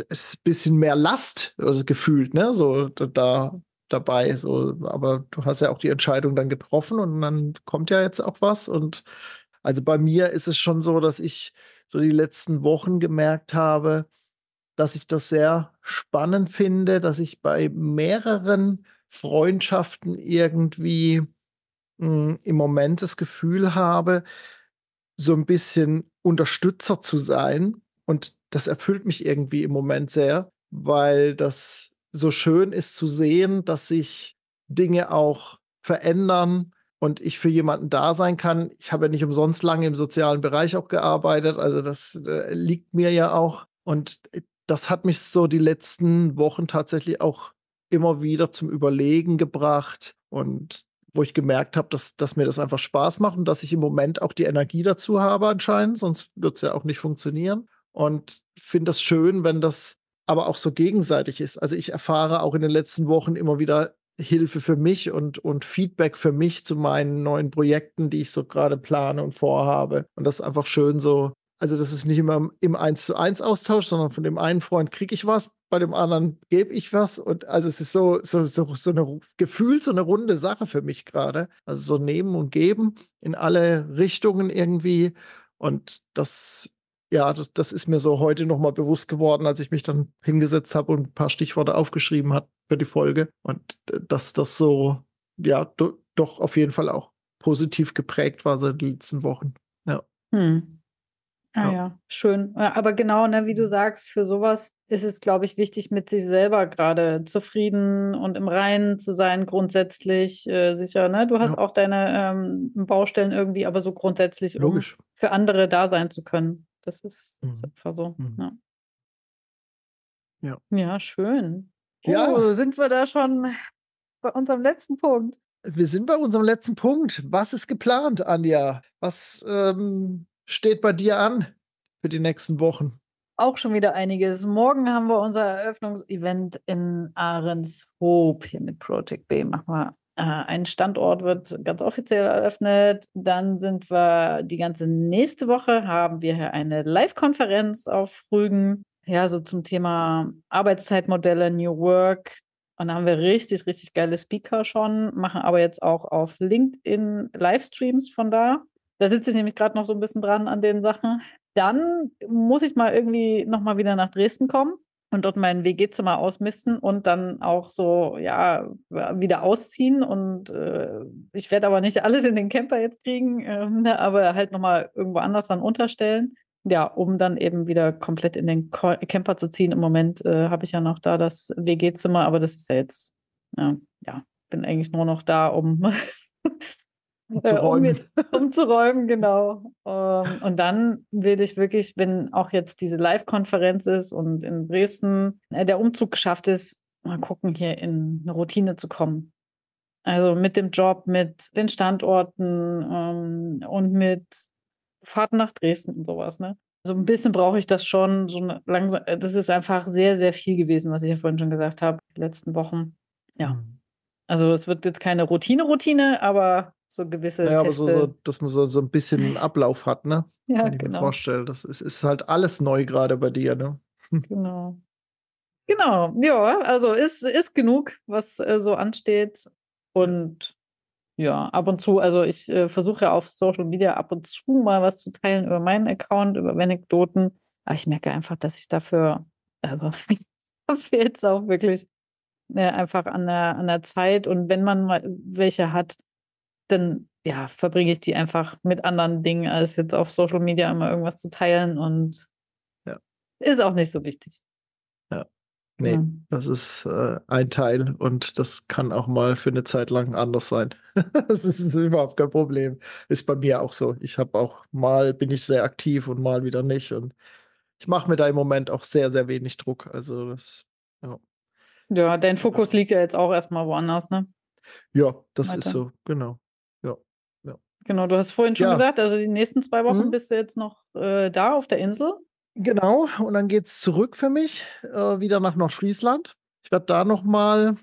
ist ein bisschen mehr Last also gefühlt, ne? So da dabei. So, aber du hast ja auch die Entscheidung dann getroffen und dann kommt ja jetzt auch was. Und also bei mir ist es schon so, dass ich so die letzten Wochen gemerkt habe, dass ich das sehr spannend finde, dass ich bei mehreren Freundschaften irgendwie mh, hm, im Moment das Gefühl habe, so ein bisschen Unterstützer zu sein. Und das erfüllt mich irgendwie im Moment sehr, weil das so schön ist zu sehen, dass sich Dinge auch verändern und ich für jemanden da sein kann. Ich habe ja nicht umsonst lange im sozialen Bereich auch gearbeitet, also das äh, liegt mir ja auch. Und das hat mich so die letzten Wochen tatsächlich auch immer wieder zum Überlegen gebracht und wo ich gemerkt habe, dass, dass mir das einfach Spaß macht und dass ich im Moment auch die Energie dazu habe anscheinend, sonst wird es ja auch nicht funktionieren. Und finde das schön, wenn das aber auch so gegenseitig ist. Also ich erfahre auch in den letzten Wochen immer wieder Hilfe für mich und, und Feedback für mich zu meinen neuen Projekten, die ich so gerade plane und vorhabe. Und das ist einfach schön so also das ist nicht immer im 1 zu 1 Austausch, sondern von dem einen Freund kriege ich was, bei dem anderen gebe ich was. Und also es ist so, so, so, so eine Gefühl, so eine runde Sache für mich gerade. Also so nehmen und geben in alle Richtungen irgendwie. Und das, ja, das, das ist mir so heute nochmal bewusst geworden, als ich mich dann hingesetzt habe und ein paar Stichworte aufgeschrieben habe für die Folge. Und äh, dass das so, ja, do, doch auf jeden Fall auch positiv geprägt war seit den letzten Wochen. Ja. Hm. Ah ja, ja schön. Aber genau, ne, wie du mhm. sagst, für sowas ist es, glaube ich, wichtig, mit sich selber gerade zufrieden und im Reinen zu sein, grundsätzlich äh, sicher. Ne? Du hast ja. auch deine ähm, Baustellen irgendwie, aber so grundsätzlich, Logisch. um für andere da sein zu können. Das ist, mhm. ist einfach so. Mhm. Ja. ja. Ja, schön. Ja. Oh, sind wir da schon bei unserem letzten Punkt? Wir sind bei unserem letzten Punkt. Was ist geplant, Anja? Was ähm, steht bei dir an für die nächsten Wochen? Auch schon wieder einiges. Morgen haben wir unser Eröffnungsevent in Ahrenshoop hier mit Project B. Machen wir ein Standort wird ganz offiziell eröffnet. Dann sind wir die ganze nächste Woche haben wir hier eine Live-Konferenz auf Rügen. Ja, so zum Thema Arbeitszeitmodelle, New Work. Und da haben wir richtig, richtig geile Speaker schon, machen aber jetzt auch auf LinkedIn Livestreams von da. Da sitze ich nämlich gerade noch so ein bisschen dran an den Sachen. Dann muss ich mal irgendwie nochmal wieder nach Dresden kommen und dort mein WG-Zimmer ausmisten und dann auch so, ja, wieder ausziehen. Und äh, ich werde aber nicht [laughs] alles in den Camper jetzt kriegen, äh, aber halt nochmal irgendwo anders dann unterstellen. Ja, um dann eben wieder komplett in den Camper zu ziehen. Im Moment äh, habe ich ja noch da das WG-Zimmer, aber das ist ja jetzt, ja, bin eigentlich nur noch da, um [laughs] Um zu räumen. Äh, um, jetzt, um, zu räumen, genau. Ähm, und dann will ich wirklich, wenn auch jetzt diese Live-Konferenz ist und in Dresden äh, der Umzug geschafft ist, mal gucken, hier in eine Routine zu kommen. Also mit dem Job, mit den Standorten ähm, und mit Fahrten nach Dresden und sowas, ne? So ein bisschen brauche ich das schon. So langsam, äh, das ist einfach sehr, sehr viel gewesen, was ich ja vorhin schon gesagt habe, die letzten Wochen. Ja. Mhm. Also es wird jetzt keine Routine-Routine, aber so gewisse. Ja, aber so, so, dass man so, so ein bisschen einen [laughs] Ablauf hat, ne? Ja, Kann ich genau. mir vorstellen. Das ist, ist halt alles neu gerade bei dir, ne? [laughs] Genau. Genau, ja, also ist, ist genug, was äh, so ansteht. Und ja, ab und zu, also ich äh, versuche auf Social Media ab und zu mal was zu teilen über meinen Account, über Anekdoten. Aber ich merke einfach, dass ich dafür, also [laughs] fehlt es auch wirklich äh, einfach an der, an der Zeit. Und wenn man mal welche hat, dann ja, verbringe ich die einfach mit anderen Dingen, als jetzt auf Social Media immer irgendwas zu teilen und ja. ist auch nicht so wichtig. Ja. Nee, ja. das ist äh, ein Teil und das kann auch mal für eine Zeit lang anders sein. [laughs] das ist überhaupt kein Problem. Ist bei mir auch so. Ich habe auch mal bin ich sehr aktiv und mal wieder nicht und ich mache mir da im Moment auch sehr, sehr wenig Druck. Also das, ja. Ja, dein Fokus liegt ja jetzt auch erstmal woanders, ne? Ja, das Weiter. ist so, genau. Genau, du hast vorhin schon ja. gesagt, also die nächsten zwei Wochen mhm. bist du jetzt noch äh, da auf der Insel. Genau, und dann geht es zurück für mich, äh, wieder nach Nordfriesland. Ich werde da nochmal,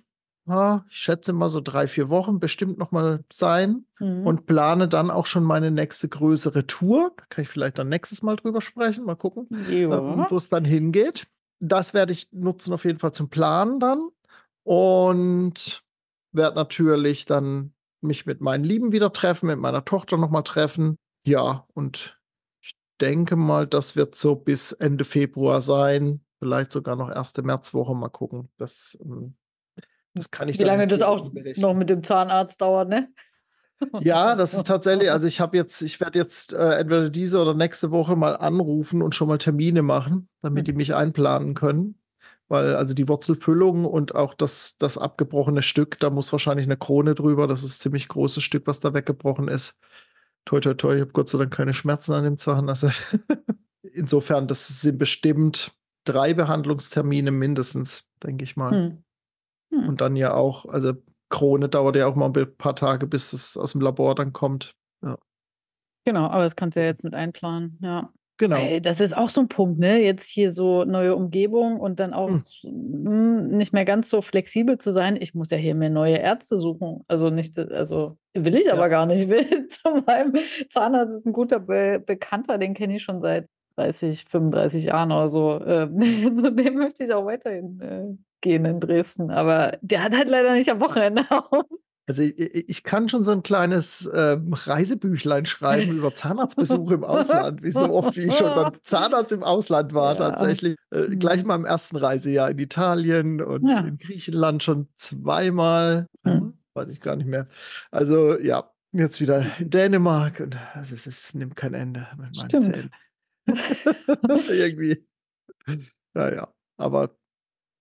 ja, ich schätze mal so drei, vier Wochen bestimmt nochmal sein mhm. und plane dann auch schon meine nächste größere Tour. Da kann ich vielleicht dann nächstes Mal drüber sprechen, mal gucken, äh, wo es dann hingeht. Das werde ich nutzen auf jeden Fall zum Planen dann und werde natürlich dann mich mit meinen Lieben wieder treffen, mit meiner Tochter nochmal treffen. Ja, und ich denke mal, das wird so bis Ende Februar sein. Vielleicht sogar noch erste Märzwoche. Mal gucken. Das, ähm, das kann ich Wie lange das auch noch mit dem Zahnarzt dauert, ne? Ja, das ist tatsächlich, also ich habe jetzt, ich werde jetzt äh, entweder diese oder nächste Woche mal anrufen und schon mal Termine machen, damit hm. die mich einplanen können weil also die Wurzelfüllung und auch das, das abgebrochene Stück, da muss wahrscheinlich eine Krone drüber. Das ist ein ziemlich großes Stück, was da weggebrochen ist. Toi, toi, toi, ich habe Gott sei Dank keine Schmerzen an dem Zahn. Also [laughs] insofern, das sind bestimmt drei Behandlungstermine mindestens, denke ich mal. Hm. Hm. Und dann ja auch, also Krone dauert ja auch mal ein paar Tage, bis es aus dem Labor dann kommt. Ja. Genau, aber das kannst du ja jetzt mit einplanen, ja. Genau. Weil das ist auch so ein Punkt, ne? Jetzt hier so neue Umgebung und dann auch hm. nicht mehr ganz so flexibel zu sein. Ich muss ja hier mir neue Ärzte suchen. Also nicht, also will ich ja. aber gar nicht. Ich will [laughs] zu meinem Zahnarzt ist ein guter Be Bekannter, den kenne ich schon seit 30, 35 Jahren oder so. Ähm, [laughs] zu dem möchte ich auch weiterhin äh, gehen in Dresden. Aber der hat halt leider nicht am Wochenende [laughs] auf. Also ich, ich, kann schon so ein kleines äh, Reisebüchlein schreiben [laughs] über Zahnarztbesuche im Ausland, wie so oft wie ich schon beim [laughs] Zahnarzt im Ausland war, ja. tatsächlich. Äh, mhm. Gleich mal im ersten Reisejahr in Italien und ja. in Griechenland schon zweimal. Mhm. Weiß ich gar nicht mehr. Also ja, jetzt wieder in Dänemark und also es ist, nimmt kein Ende mit meinen Stimmt. Zähnen. [laughs] Irgendwie. Naja, aber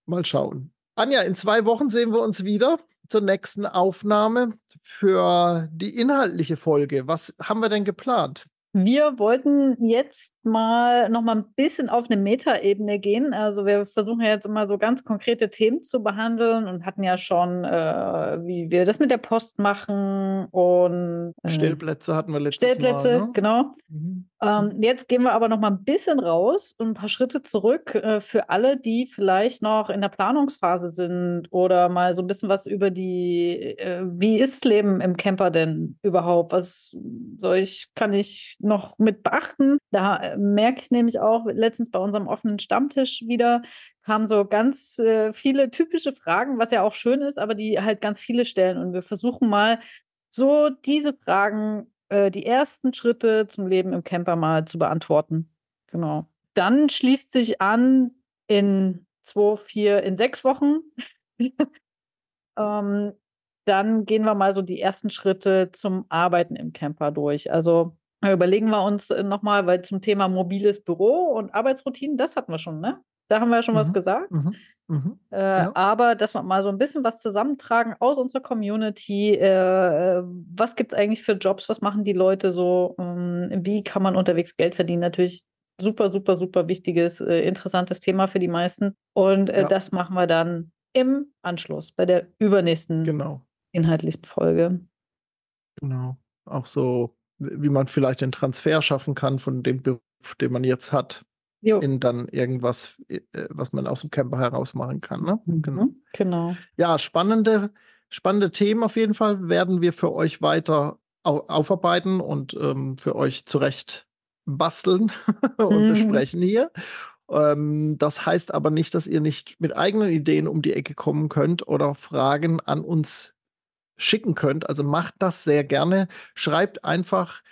mal schauen. Anja, in zwei Wochen sehen wir uns wieder zur nächsten Aufnahme für die inhaltliche Folge. Was haben wir denn geplant? Wir wollten jetzt mal noch mal ein bisschen auf eine Metaebene gehen. Also wir versuchen ja jetzt immer so ganz konkrete Themen zu behandeln und hatten ja schon, äh, wie wir das mit der Post machen und äh, Stellplätze hatten wir letztes Stellplätze, Mal. Stellplätze, ne? genau. Mhm. Ähm, jetzt gehen wir aber noch mal ein bisschen raus und ein paar Schritte zurück äh, für alle, die vielleicht noch in der Planungsphase sind oder mal so ein bisschen was über die, äh, wie ist Leben im Camper denn überhaupt? Was soll ich, kann ich noch mit beachten? Da äh, merke ich nämlich auch letztens bei unserem offenen Stammtisch wieder, kamen so ganz äh, viele typische Fragen, was ja auch schön ist, aber die halt ganz viele stellen. Und wir versuchen mal so diese Fragen äh, die ersten Schritte zum Leben im Camper mal zu beantworten. Genau. Dann schließt sich an in zwei, vier, in sechs Wochen. [laughs] ähm, dann gehen wir mal so die ersten Schritte zum Arbeiten im Camper durch. Also überlegen wir uns äh, nochmal, weil zum Thema mobiles Büro und Arbeitsroutinen, das hatten wir schon, ne? Da haben wir ja schon mhm. was gesagt. Mhm. Mhm. Äh, ja. Aber dass wir mal so ein bisschen was zusammentragen aus unserer Community. Äh, äh was gibt es eigentlich für Jobs? Was machen die Leute so? Ähm, wie kann man unterwegs Geld verdienen? Natürlich super, super, super wichtiges, äh, interessantes Thema für die meisten. Und äh, ja. das machen wir dann im Anschluss bei der übernächsten genau. inhaltlichen Folge. Genau. Auch so, wie man vielleicht den Transfer schaffen kann von dem Beruf, den man jetzt hat, Jo. in dann irgendwas, äh, was man aus dem Camper heraus machen kann. Ne? Mhm. Genau. genau. Ja, spannende, spannende Themen auf jeden Fall werden wir für euch weiter au aufarbeiten und ähm, für euch zurecht basteln [laughs] und mhm. besprechen hier. Ähm, das heißt aber nicht, dass ihr nicht mit eigenen Ideen um die Ecke kommen könnt oder Fragen an uns schicken könnt. Also macht das sehr gerne. Schreibt einfach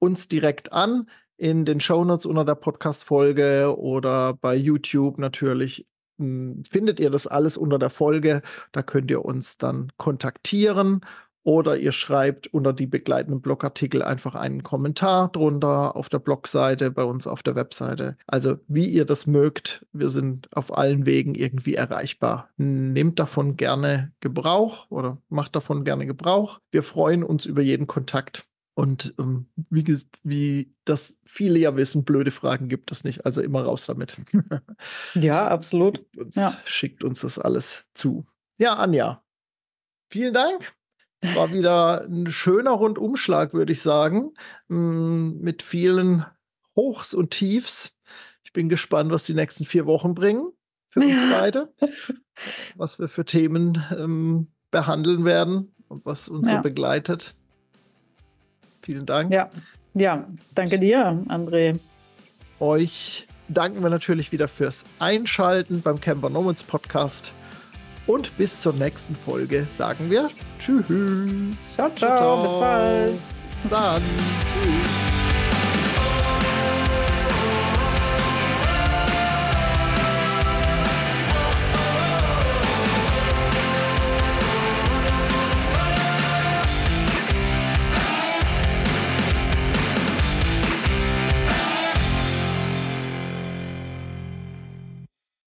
uns direkt an in den Shownotes unter der Podcast-Folge oder bei YouTube natürlich hm, findet ihr das alles unter der Folge. Da könnt ihr uns dann kontaktieren oder ihr schreibt unter die begleitenden Blogartikel einfach einen Kommentar drunter auf der Blogseite, bei uns auf der Webseite. Also wie ihr das mögt, wir sind auf allen Wegen irgendwie erreichbar. Nehmt davon gerne Gebrauch oder macht davon gerne Gebrauch. Wir freuen uns über jeden Kontakt. Und ähm, wie, wie das viele ja wissen, blöde Fragen gibt es nicht. Also immer raus damit. [laughs] ja, absolut. Schickt uns, ja. schickt uns das alles zu. Ja, Anja, vielen Dank. Es war [laughs] wieder ein schöner Rundumschlag, würde ich sagen, mm, mit vielen Hochs und Tiefs. Ich bin gespannt, was die nächsten vier Wochen bringen für uns ja. beide, [laughs] was wir für Themen ähm, behandeln werden und was uns ja. so begleitet. Vielen Dank. Ja, ja danke dir, André. Euch danken wir natürlich wieder fürs Einschalten beim Camper Nomads Podcast. Und bis zur nächsten Folge sagen wir Tschüss. Ciao, ciao. ciao, ciao. Bis bald. Dann. Tschüss.